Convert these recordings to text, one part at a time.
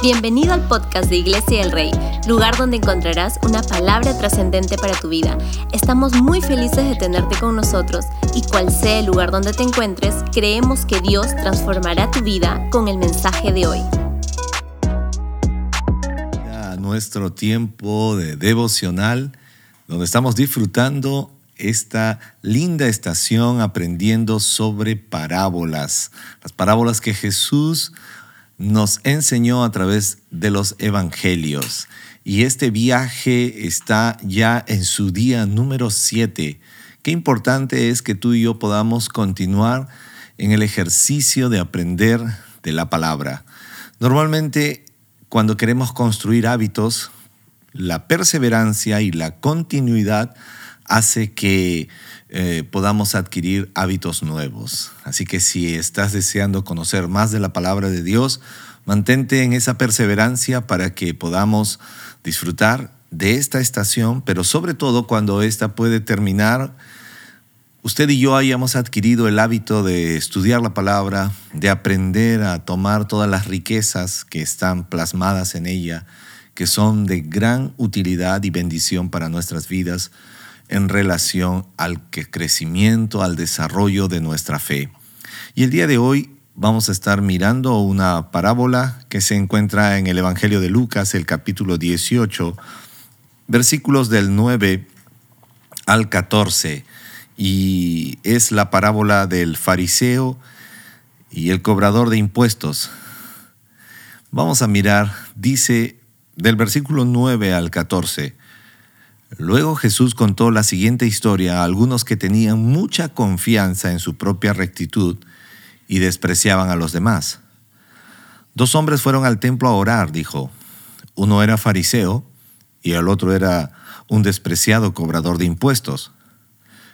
Bienvenido al podcast de Iglesia del Rey, lugar donde encontrarás una palabra trascendente para tu vida. Estamos muy felices de tenerte con nosotros y cual sea el lugar donde te encuentres, creemos que Dios transformará tu vida con el mensaje de hoy. nuestro tiempo de devocional, donde estamos disfrutando esta linda estación aprendiendo sobre parábolas, las parábolas que Jesús nos enseñó a través de los evangelios. Y este viaje está ya en su día número 7. Qué importante es que tú y yo podamos continuar en el ejercicio de aprender de la palabra. Normalmente cuando queremos construir hábitos, la perseverancia y la continuidad hace que eh, podamos adquirir hábitos nuevos. Así que si estás deseando conocer más de la palabra de Dios, mantente en esa perseverancia para que podamos disfrutar de esta estación, pero sobre todo cuando esta puede terminar, usted y yo hayamos adquirido el hábito de estudiar la palabra, de aprender a tomar todas las riquezas que están plasmadas en ella, que son de gran utilidad y bendición para nuestras vidas en relación al crecimiento, al desarrollo de nuestra fe. Y el día de hoy vamos a estar mirando una parábola que se encuentra en el Evangelio de Lucas, el capítulo 18, versículos del 9 al 14. Y es la parábola del fariseo y el cobrador de impuestos. Vamos a mirar, dice del versículo 9 al 14. Luego Jesús contó la siguiente historia a algunos que tenían mucha confianza en su propia rectitud y despreciaban a los demás. Dos hombres fueron al templo a orar, dijo. Uno era fariseo y el otro era un despreciado cobrador de impuestos.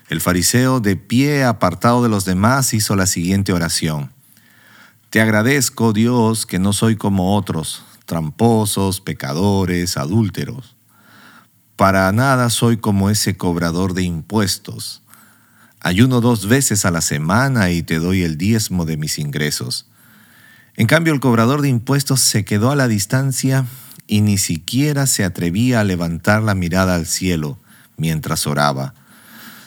El fariseo, de pie apartado de los demás, hizo la siguiente oración. Te agradezco, Dios, que no soy como otros, tramposos, pecadores, adúlteros para nada soy como ese cobrador de impuestos. Ayuno dos veces a la semana y te doy el diezmo de mis ingresos. En cambio, el cobrador de impuestos se quedó a la distancia y ni siquiera se atrevía a levantar la mirada al cielo mientras oraba,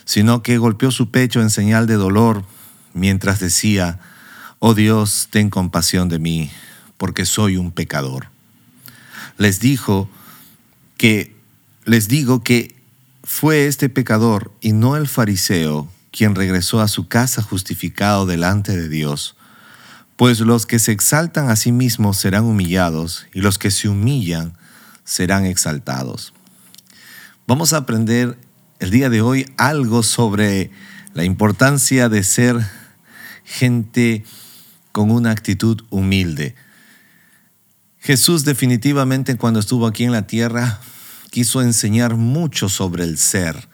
sino que golpeó su pecho en señal de dolor mientras decía, Oh Dios, ten compasión de mí, porque soy un pecador. Les dijo que les digo que fue este pecador y no el fariseo quien regresó a su casa justificado delante de Dios. Pues los que se exaltan a sí mismos serán humillados y los que se humillan serán exaltados. Vamos a aprender el día de hoy algo sobre la importancia de ser gente con una actitud humilde. Jesús definitivamente cuando estuvo aquí en la tierra quiso enseñar mucho sobre el ser.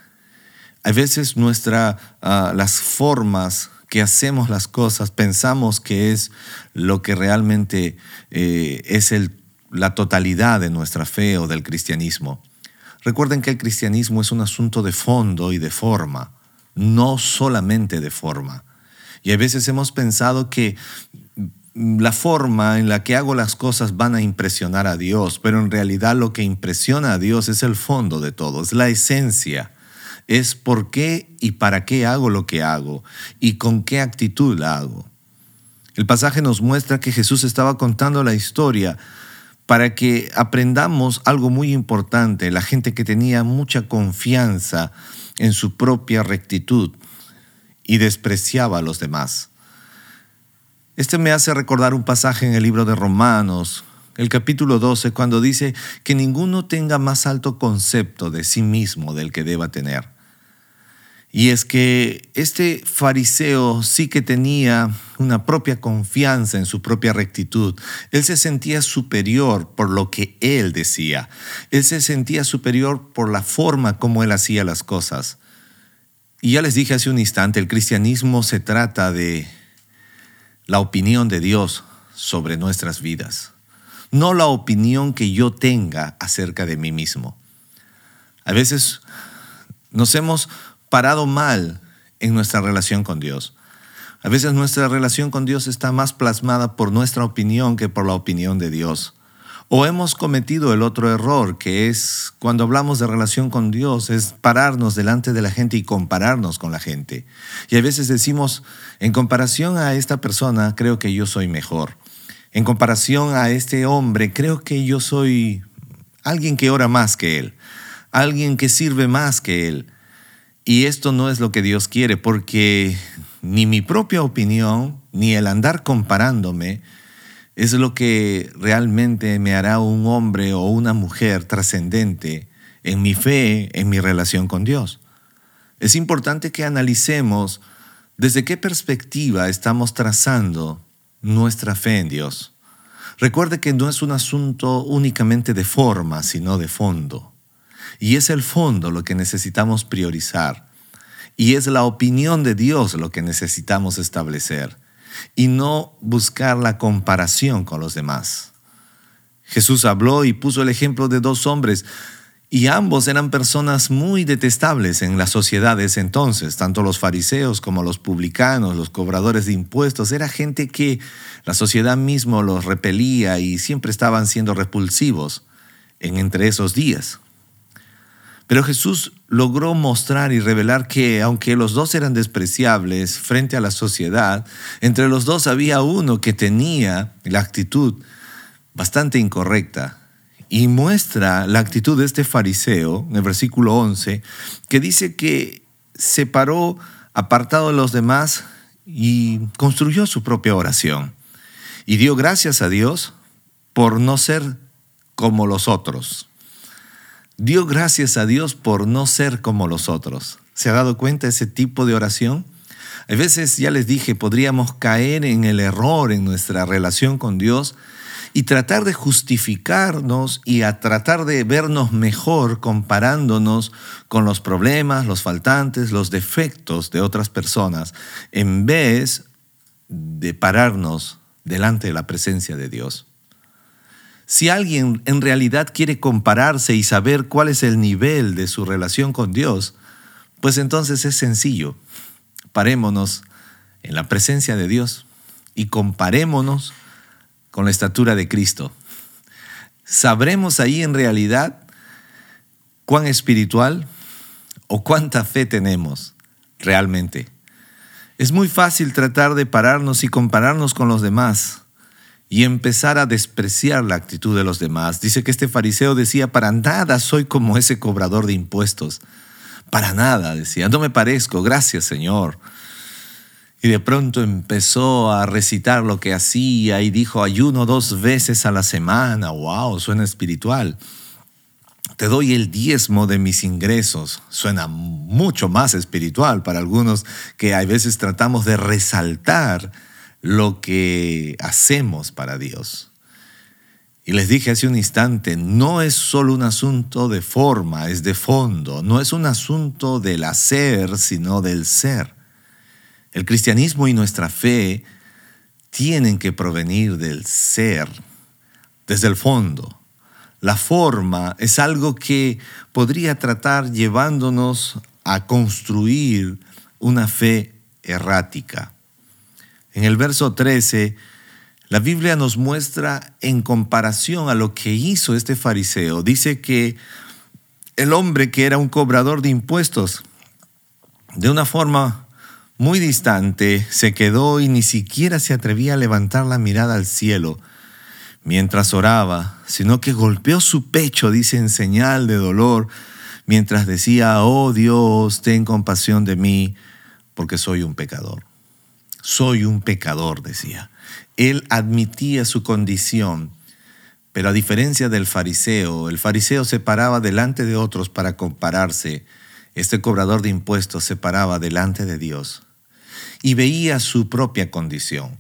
A veces nuestra, ah, las formas que hacemos las cosas pensamos que es lo que realmente eh, es el, la totalidad de nuestra fe o del cristianismo. Recuerden que el cristianismo es un asunto de fondo y de forma, no solamente de forma. Y a veces hemos pensado que la forma en la que hago las cosas van a impresionar a Dios, pero en realidad lo que impresiona a Dios es el fondo de todo, es la esencia, es por qué y para qué hago lo que hago y con qué actitud la hago. El pasaje nos muestra que Jesús estaba contando la historia para que aprendamos algo muy importante, la gente que tenía mucha confianza en su propia rectitud y despreciaba a los demás. Este me hace recordar un pasaje en el libro de Romanos, el capítulo 12, cuando dice que ninguno tenga más alto concepto de sí mismo del que deba tener. Y es que este fariseo sí que tenía una propia confianza en su propia rectitud. Él se sentía superior por lo que él decía. Él se sentía superior por la forma como él hacía las cosas. Y ya les dije hace un instante, el cristianismo se trata de la opinión de Dios sobre nuestras vidas, no la opinión que yo tenga acerca de mí mismo. A veces nos hemos parado mal en nuestra relación con Dios. A veces nuestra relación con Dios está más plasmada por nuestra opinión que por la opinión de Dios. O hemos cometido el otro error, que es cuando hablamos de relación con Dios, es pararnos delante de la gente y compararnos con la gente. Y a veces decimos, en comparación a esta persona, creo que yo soy mejor. En comparación a este hombre, creo que yo soy alguien que ora más que él, alguien que sirve más que él. Y esto no es lo que Dios quiere, porque ni mi propia opinión, ni el andar comparándome, es lo que realmente me hará un hombre o una mujer trascendente en mi fe, en mi relación con Dios. Es importante que analicemos desde qué perspectiva estamos trazando nuestra fe en Dios. Recuerde que no es un asunto únicamente de forma, sino de fondo. Y es el fondo lo que necesitamos priorizar. Y es la opinión de Dios lo que necesitamos establecer. Y no buscar la comparación con los demás. Jesús habló y puso el ejemplo de dos hombres y ambos eran personas muy detestables en las sociedades entonces, tanto los fariseos como los publicanos, los cobradores de impuestos. Era gente que la sociedad mismo los repelía y siempre estaban siendo repulsivos en entre esos días. Pero Jesús logró mostrar y revelar que aunque los dos eran despreciables frente a la sociedad, entre los dos había uno que tenía la actitud bastante incorrecta y muestra la actitud de este fariseo en el versículo 11, que dice que se paró apartado de los demás y construyó su propia oración. Y dio gracias a Dios por no ser como los otros. Dio gracias a Dios por no ser como los otros. ¿Se ha dado cuenta de ese tipo de oración? A veces, ya les dije, podríamos caer en el error en nuestra relación con Dios y tratar de justificarnos y a tratar de vernos mejor comparándonos con los problemas, los faltantes, los defectos de otras personas, en vez de pararnos delante de la presencia de Dios. Si alguien en realidad quiere compararse y saber cuál es el nivel de su relación con Dios, pues entonces es sencillo. Parémonos en la presencia de Dios y comparémonos con la estatura de Cristo. Sabremos ahí en realidad cuán espiritual o cuánta fe tenemos realmente. Es muy fácil tratar de pararnos y compararnos con los demás y empezar a despreciar la actitud de los demás. Dice que este fariseo decía, para nada soy como ese cobrador de impuestos. Para nada, decía, no me parezco, gracias Señor. Y de pronto empezó a recitar lo que hacía y dijo, ayuno dos veces a la semana. ¡Wow! Suena espiritual. Te doy el diezmo de mis ingresos. Suena mucho más espiritual para algunos que a veces tratamos de resaltar lo que hacemos para Dios. Y les dije hace un instante, no es solo un asunto de forma, es de fondo. No es un asunto del hacer, sino del ser. El cristianismo y nuestra fe tienen que provenir del ser, desde el fondo. La forma es algo que podría tratar llevándonos a construir una fe errática. En el verso 13, la Biblia nos muestra en comparación a lo que hizo este fariseo, dice que el hombre que era un cobrador de impuestos, de una forma muy distante, se quedó y ni siquiera se atrevía a levantar la mirada al cielo mientras oraba, sino que golpeó su pecho, dice, en señal de dolor, mientras decía, oh Dios, ten compasión de mí, porque soy un pecador. Soy un pecador, decía. Él admitía su condición, pero a diferencia del fariseo, el fariseo se paraba delante de otros para compararse este cobrador de impuestos se paraba delante de Dios y veía su propia condición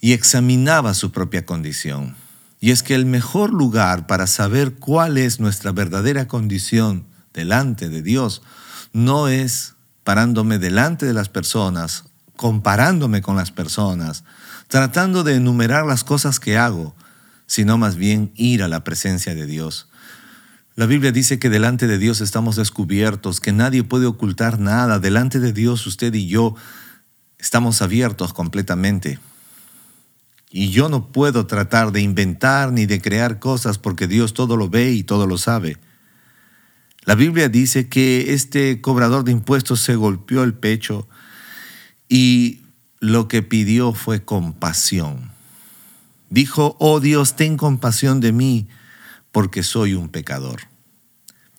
y examinaba su propia condición. Y es que el mejor lugar para saber cuál es nuestra verdadera condición delante de Dios no es parándome delante de las personas, comparándome con las personas, tratando de enumerar las cosas que hago, sino más bien ir a la presencia de Dios la Biblia dice que delante de Dios estamos descubiertos, que nadie puede ocultar nada. Delante de Dios usted y yo estamos abiertos completamente. Y yo no puedo tratar de inventar ni de crear cosas porque Dios todo lo ve y todo lo sabe. La Biblia dice que este cobrador de impuestos se golpeó el pecho y lo que pidió fue compasión. Dijo, oh Dios, ten compasión de mí porque soy un pecador.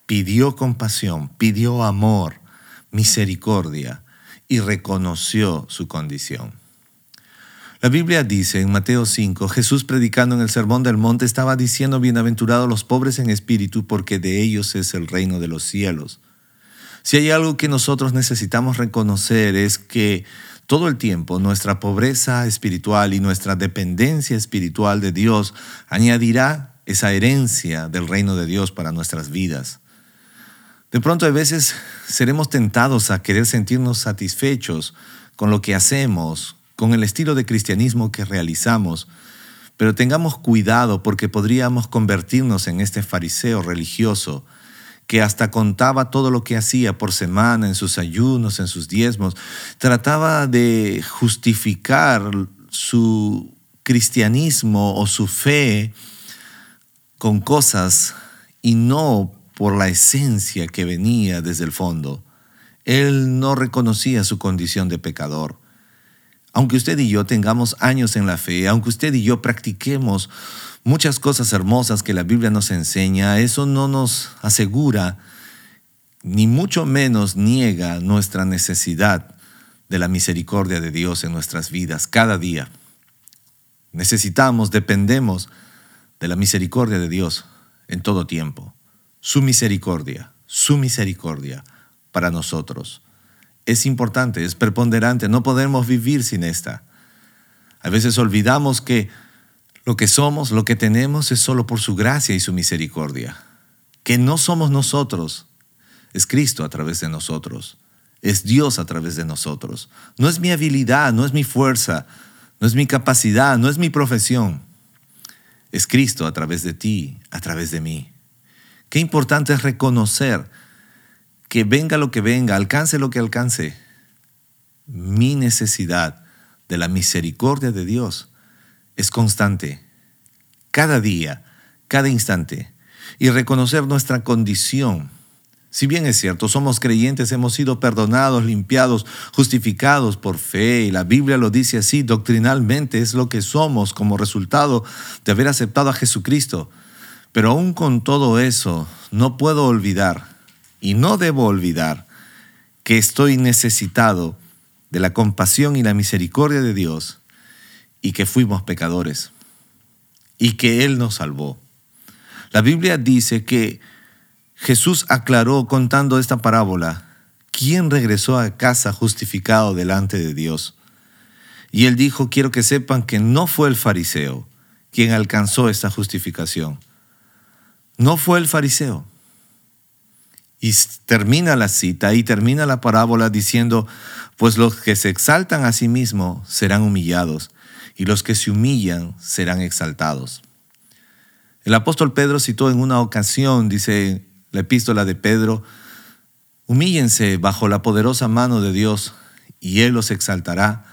Pidió compasión, pidió amor, misericordia y reconoció su condición. La Biblia dice en Mateo 5, Jesús predicando en el Sermón del Monte estaba diciendo, bienaventurados los pobres en espíritu, porque de ellos es el reino de los cielos. Si hay algo que nosotros necesitamos reconocer es que todo el tiempo nuestra pobreza espiritual y nuestra dependencia espiritual de Dios añadirá esa herencia del reino de Dios para nuestras vidas. De pronto a veces seremos tentados a querer sentirnos satisfechos con lo que hacemos, con el estilo de cristianismo que realizamos, pero tengamos cuidado porque podríamos convertirnos en este fariseo religioso que hasta contaba todo lo que hacía por semana en sus ayunos, en sus diezmos, trataba de justificar su cristianismo o su fe con cosas y no por la esencia que venía desde el fondo. Él no reconocía su condición de pecador. Aunque usted y yo tengamos años en la fe, aunque usted y yo practiquemos muchas cosas hermosas que la Biblia nos enseña, eso no nos asegura, ni mucho menos niega nuestra necesidad de la misericordia de Dios en nuestras vidas cada día. Necesitamos, dependemos de la misericordia de Dios en todo tiempo. Su misericordia, su misericordia para nosotros. Es importante, es preponderante, no podemos vivir sin esta. A veces olvidamos que lo que somos, lo que tenemos es solo por su gracia y su misericordia. Que no somos nosotros, es Cristo a través de nosotros. Es Dios a través de nosotros. No es mi habilidad, no es mi fuerza, no es mi capacidad, no es mi profesión. Es Cristo a través de ti, a través de mí. Qué importante es reconocer que venga lo que venga, alcance lo que alcance, mi necesidad de la misericordia de Dios es constante, cada día, cada instante, y reconocer nuestra condición. Si bien es cierto, somos creyentes, hemos sido perdonados, limpiados, justificados por fe, y la Biblia lo dice así, doctrinalmente es lo que somos como resultado de haber aceptado a Jesucristo. Pero aún con todo eso, no puedo olvidar, y no debo olvidar, que estoy necesitado de la compasión y la misericordia de Dios y que fuimos pecadores y que Él nos salvó. La Biblia dice que Jesús aclaró contando esta parábola quién regresó a casa justificado delante de Dios. Y Él dijo, quiero que sepan que no fue el fariseo quien alcanzó esta justificación. No fue el fariseo. Y termina la cita y termina la parábola diciendo, pues los que se exaltan a sí mismos serán humillados y los que se humillan serán exaltados. El apóstol Pedro citó en una ocasión, dice la epístola de Pedro, humíllense bajo la poderosa mano de Dios y Él los exaltará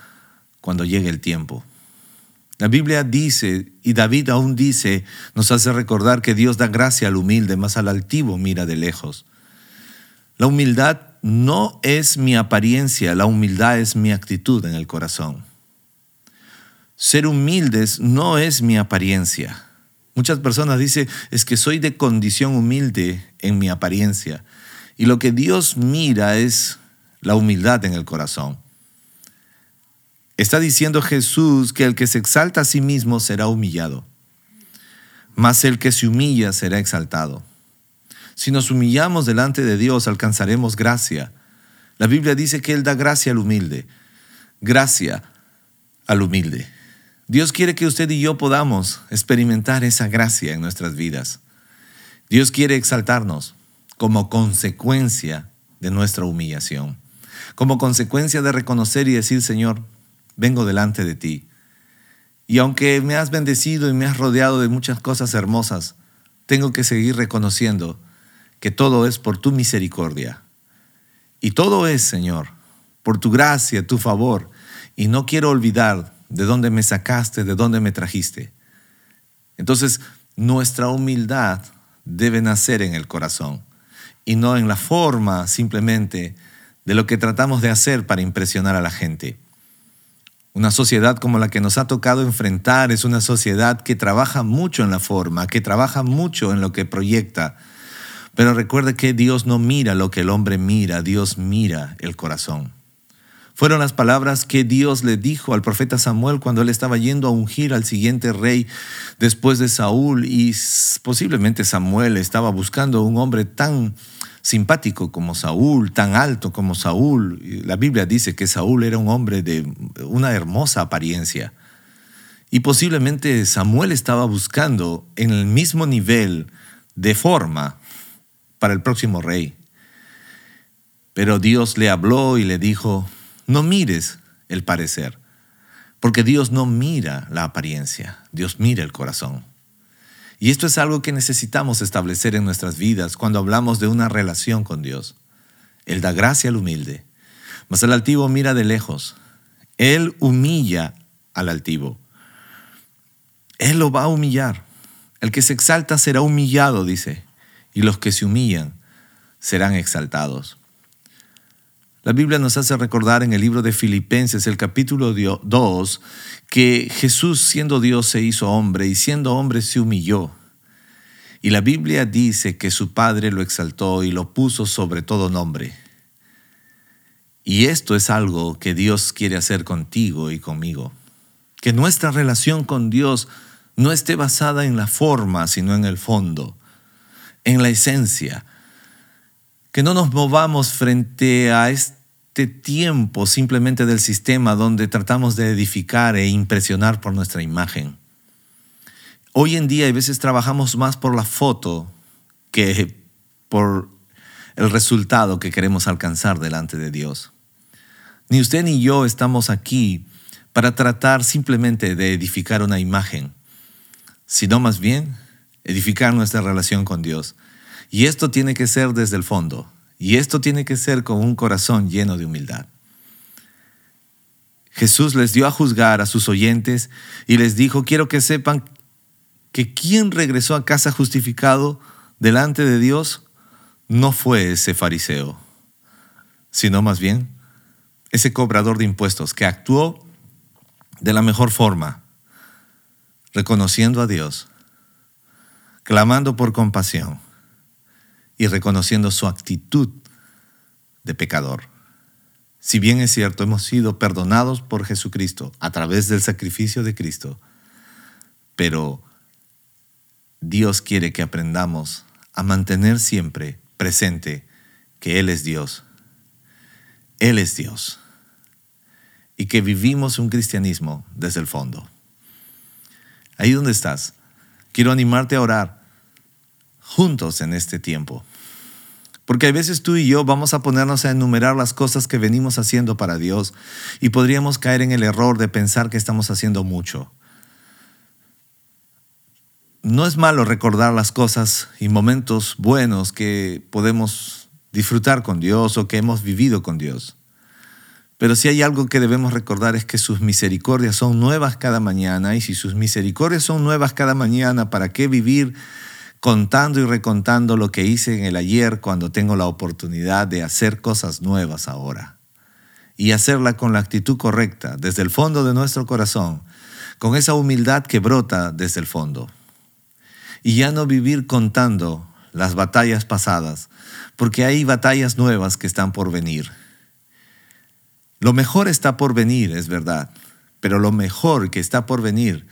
cuando llegue el tiempo. La Biblia dice, y David aún dice, nos hace recordar que Dios da gracia al humilde, más al altivo mira de lejos. La humildad no es mi apariencia, la humildad es mi actitud en el corazón. Ser humildes no es mi apariencia. Muchas personas dicen, es que soy de condición humilde en mi apariencia. Y lo que Dios mira es la humildad en el corazón. Está diciendo Jesús que el que se exalta a sí mismo será humillado, mas el que se humilla será exaltado. Si nos humillamos delante de Dios, alcanzaremos gracia. La Biblia dice que Él da gracia al humilde, gracia al humilde. Dios quiere que usted y yo podamos experimentar esa gracia en nuestras vidas. Dios quiere exaltarnos como consecuencia de nuestra humillación, como consecuencia de reconocer y decir, Señor, vengo delante de ti. Y aunque me has bendecido y me has rodeado de muchas cosas hermosas, tengo que seguir reconociendo que todo es por tu misericordia. Y todo es, Señor, por tu gracia, tu favor. Y no quiero olvidar de dónde me sacaste, de dónde me trajiste. Entonces, nuestra humildad debe nacer en el corazón y no en la forma simplemente de lo que tratamos de hacer para impresionar a la gente. Una sociedad como la que nos ha tocado enfrentar es una sociedad que trabaja mucho en la forma, que trabaja mucho en lo que proyecta. Pero recuerde que Dios no mira lo que el hombre mira, Dios mira el corazón. Fueron las palabras que Dios le dijo al profeta Samuel cuando él estaba yendo a ungir al siguiente rey después de Saúl y posiblemente Samuel estaba buscando un hombre tan simpático como Saúl, tan alto como Saúl. La Biblia dice que Saúl era un hombre de una hermosa apariencia. Y posiblemente Samuel estaba buscando en el mismo nivel de forma para el próximo rey. Pero Dios le habló y le dijo, no mires el parecer, porque Dios no mira la apariencia, Dios mira el corazón. Y esto es algo que necesitamos establecer en nuestras vidas cuando hablamos de una relación con Dios. Él da gracia al humilde, mas el altivo mira de lejos. Él humilla al altivo. Él lo va a humillar. El que se exalta será humillado, dice, y los que se humillan serán exaltados. La Biblia nos hace recordar en el libro de Filipenses, el capítulo 2, que Jesús siendo Dios se hizo hombre y siendo hombre se humilló. Y la Biblia dice que su Padre lo exaltó y lo puso sobre todo nombre. Y esto es algo que Dios quiere hacer contigo y conmigo. Que nuestra relación con Dios no esté basada en la forma, sino en el fondo, en la esencia que no nos movamos frente a este tiempo simplemente del sistema donde tratamos de edificar e impresionar por nuestra imagen. Hoy en día a veces trabajamos más por la foto que por el resultado que queremos alcanzar delante de Dios. Ni usted ni yo estamos aquí para tratar simplemente de edificar una imagen, sino más bien edificar nuestra relación con Dios. Y esto tiene que ser desde el fondo. Y esto tiene que ser con un corazón lleno de humildad. Jesús les dio a juzgar a sus oyentes y les dijo, quiero que sepan que quien regresó a casa justificado delante de Dios no fue ese fariseo, sino más bien ese cobrador de impuestos que actuó de la mejor forma, reconociendo a Dios, clamando por compasión y reconociendo su actitud de pecador. Si bien es cierto, hemos sido perdonados por Jesucristo a través del sacrificio de Cristo, pero Dios quiere que aprendamos a mantener siempre presente que Él es Dios. Él es Dios. Y que vivimos un cristianismo desde el fondo. Ahí donde estás, quiero animarte a orar juntos en este tiempo. Porque a veces tú y yo vamos a ponernos a enumerar las cosas que venimos haciendo para Dios y podríamos caer en el error de pensar que estamos haciendo mucho. No es malo recordar las cosas y momentos buenos que podemos disfrutar con Dios o que hemos vivido con Dios. Pero si hay algo que debemos recordar es que sus misericordias son nuevas cada mañana y si sus misericordias son nuevas cada mañana, ¿para qué vivir contando y recontando lo que hice en el ayer cuando tengo la oportunidad de hacer cosas nuevas ahora. Y hacerla con la actitud correcta, desde el fondo de nuestro corazón, con esa humildad que brota desde el fondo. Y ya no vivir contando las batallas pasadas, porque hay batallas nuevas que están por venir. Lo mejor está por venir, es verdad, pero lo mejor que está por venir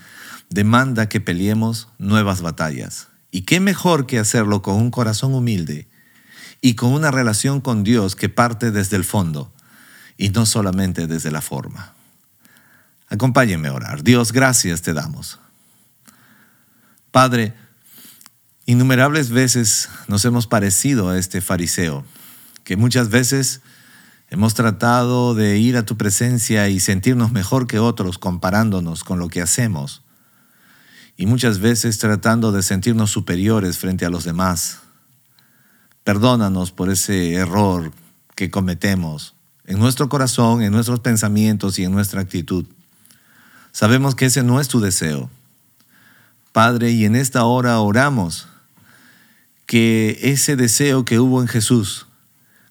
demanda que peleemos nuevas batallas. Y qué mejor que hacerlo con un corazón humilde y con una relación con Dios que parte desde el fondo y no solamente desde la forma. Acompáñenme a orar. Dios, gracias te damos. Padre, innumerables veces nos hemos parecido a este fariseo, que muchas veces hemos tratado de ir a tu presencia y sentirnos mejor que otros comparándonos con lo que hacemos y muchas veces tratando de sentirnos superiores frente a los demás. Perdónanos por ese error que cometemos en nuestro corazón, en nuestros pensamientos y en nuestra actitud. Sabemos que ese no es tu deseo. Padre, y en esta hora oramos que ese deseo que hubo en Jesús,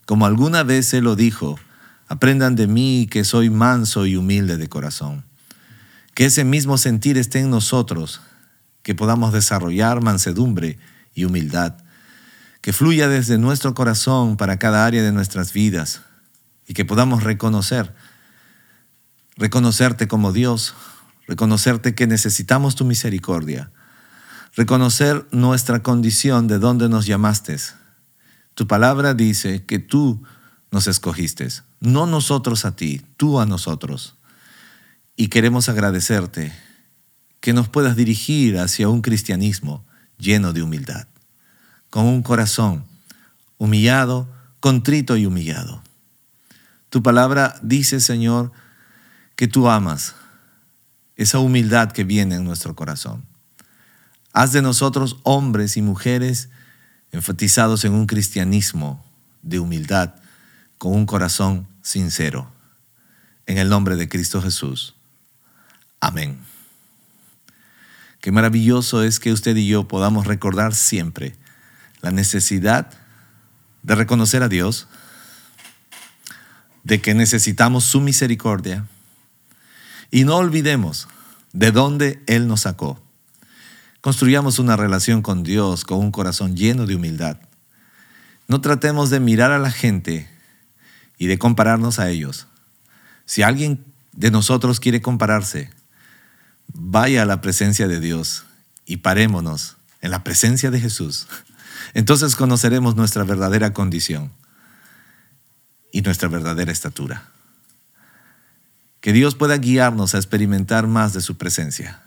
como alguna vez Él lo dijo, aprendan de mí que soy manso y humilde de corazón. Que ese mismo sentir esté en nosotros, que podamos desarrollar mansedumbre y humildad, que fluya desde nuestro corazón para cada área de nuestras vidas y que podamos reconocer, reconocerte como Dios, reconocerte que necesitamos tu misericordia, reconocer nuestra condición de donde nos llamaste. Tu palabra dice que tú nos escogiste, no nosotros a ti, tú a nosotros. Y queremos agradecerte que nos puedas dirigir hacia un cristianismo lleno de humildad, con un corazón humillado, contrito y humillado. Tu palabra dice, Señor, que tú amas esa humildad que viene en nuestro corazón. Haz de nosotros hombres y mujeres enfatizados en un cristianismo de humildad, con un corazón sincero. En el nombre de Cristo Jesús. Amén. Qué maravilloso es que usted y yo podamos recordar siempre la necesidad de reconocer a Dios, de que necesitamos su misericordia y no olvidemos de dónde Él nos sacó. Construyamos una relación con Dios con un corazón lleno de humildad. No tratemos de mirar a la gente y de compararnos a ellos. Si alguien de nosotros quiere compararse, vaya a la presencia de Dios y parémonos en la presencia de Jesús. Entonces conoceremos nuestra verdadera condición y nuestra verdadera estatura. Que Dios pueda guiarnos a experimentar más de su presencia.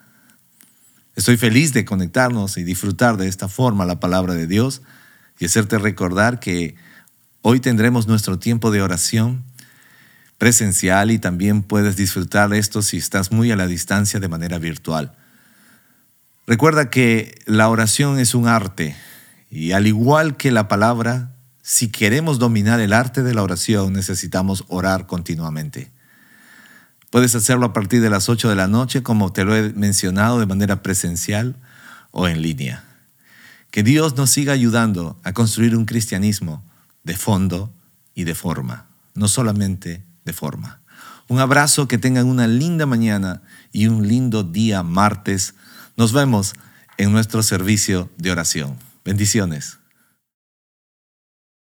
Estoy feliz de conectarnos y disfrutar de esta forma la palabra de Dios y hacerte recordar que hoy tendremos nuestro tiempo de oración presencial y también puedes disfrutar esto si estás muy a la distancia de manera virtual. Recuerda que la oración es un arte y al igual que la palabra, si queremos dominar el arte de la oración necesitamos orar continuamente. Puedes hacerlo a partir de las 8 de la noche, como te lo he mencionado, de manera presencial o en línea. Que Dios nos siga ayudando a construir un cristianismo de fondo y de forma, no solamente de forma. Un abrazo, que tengan una linda mañana y un lindo día martes. Nos vemos en nuestro servicio de oración. Bendiciones.